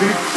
big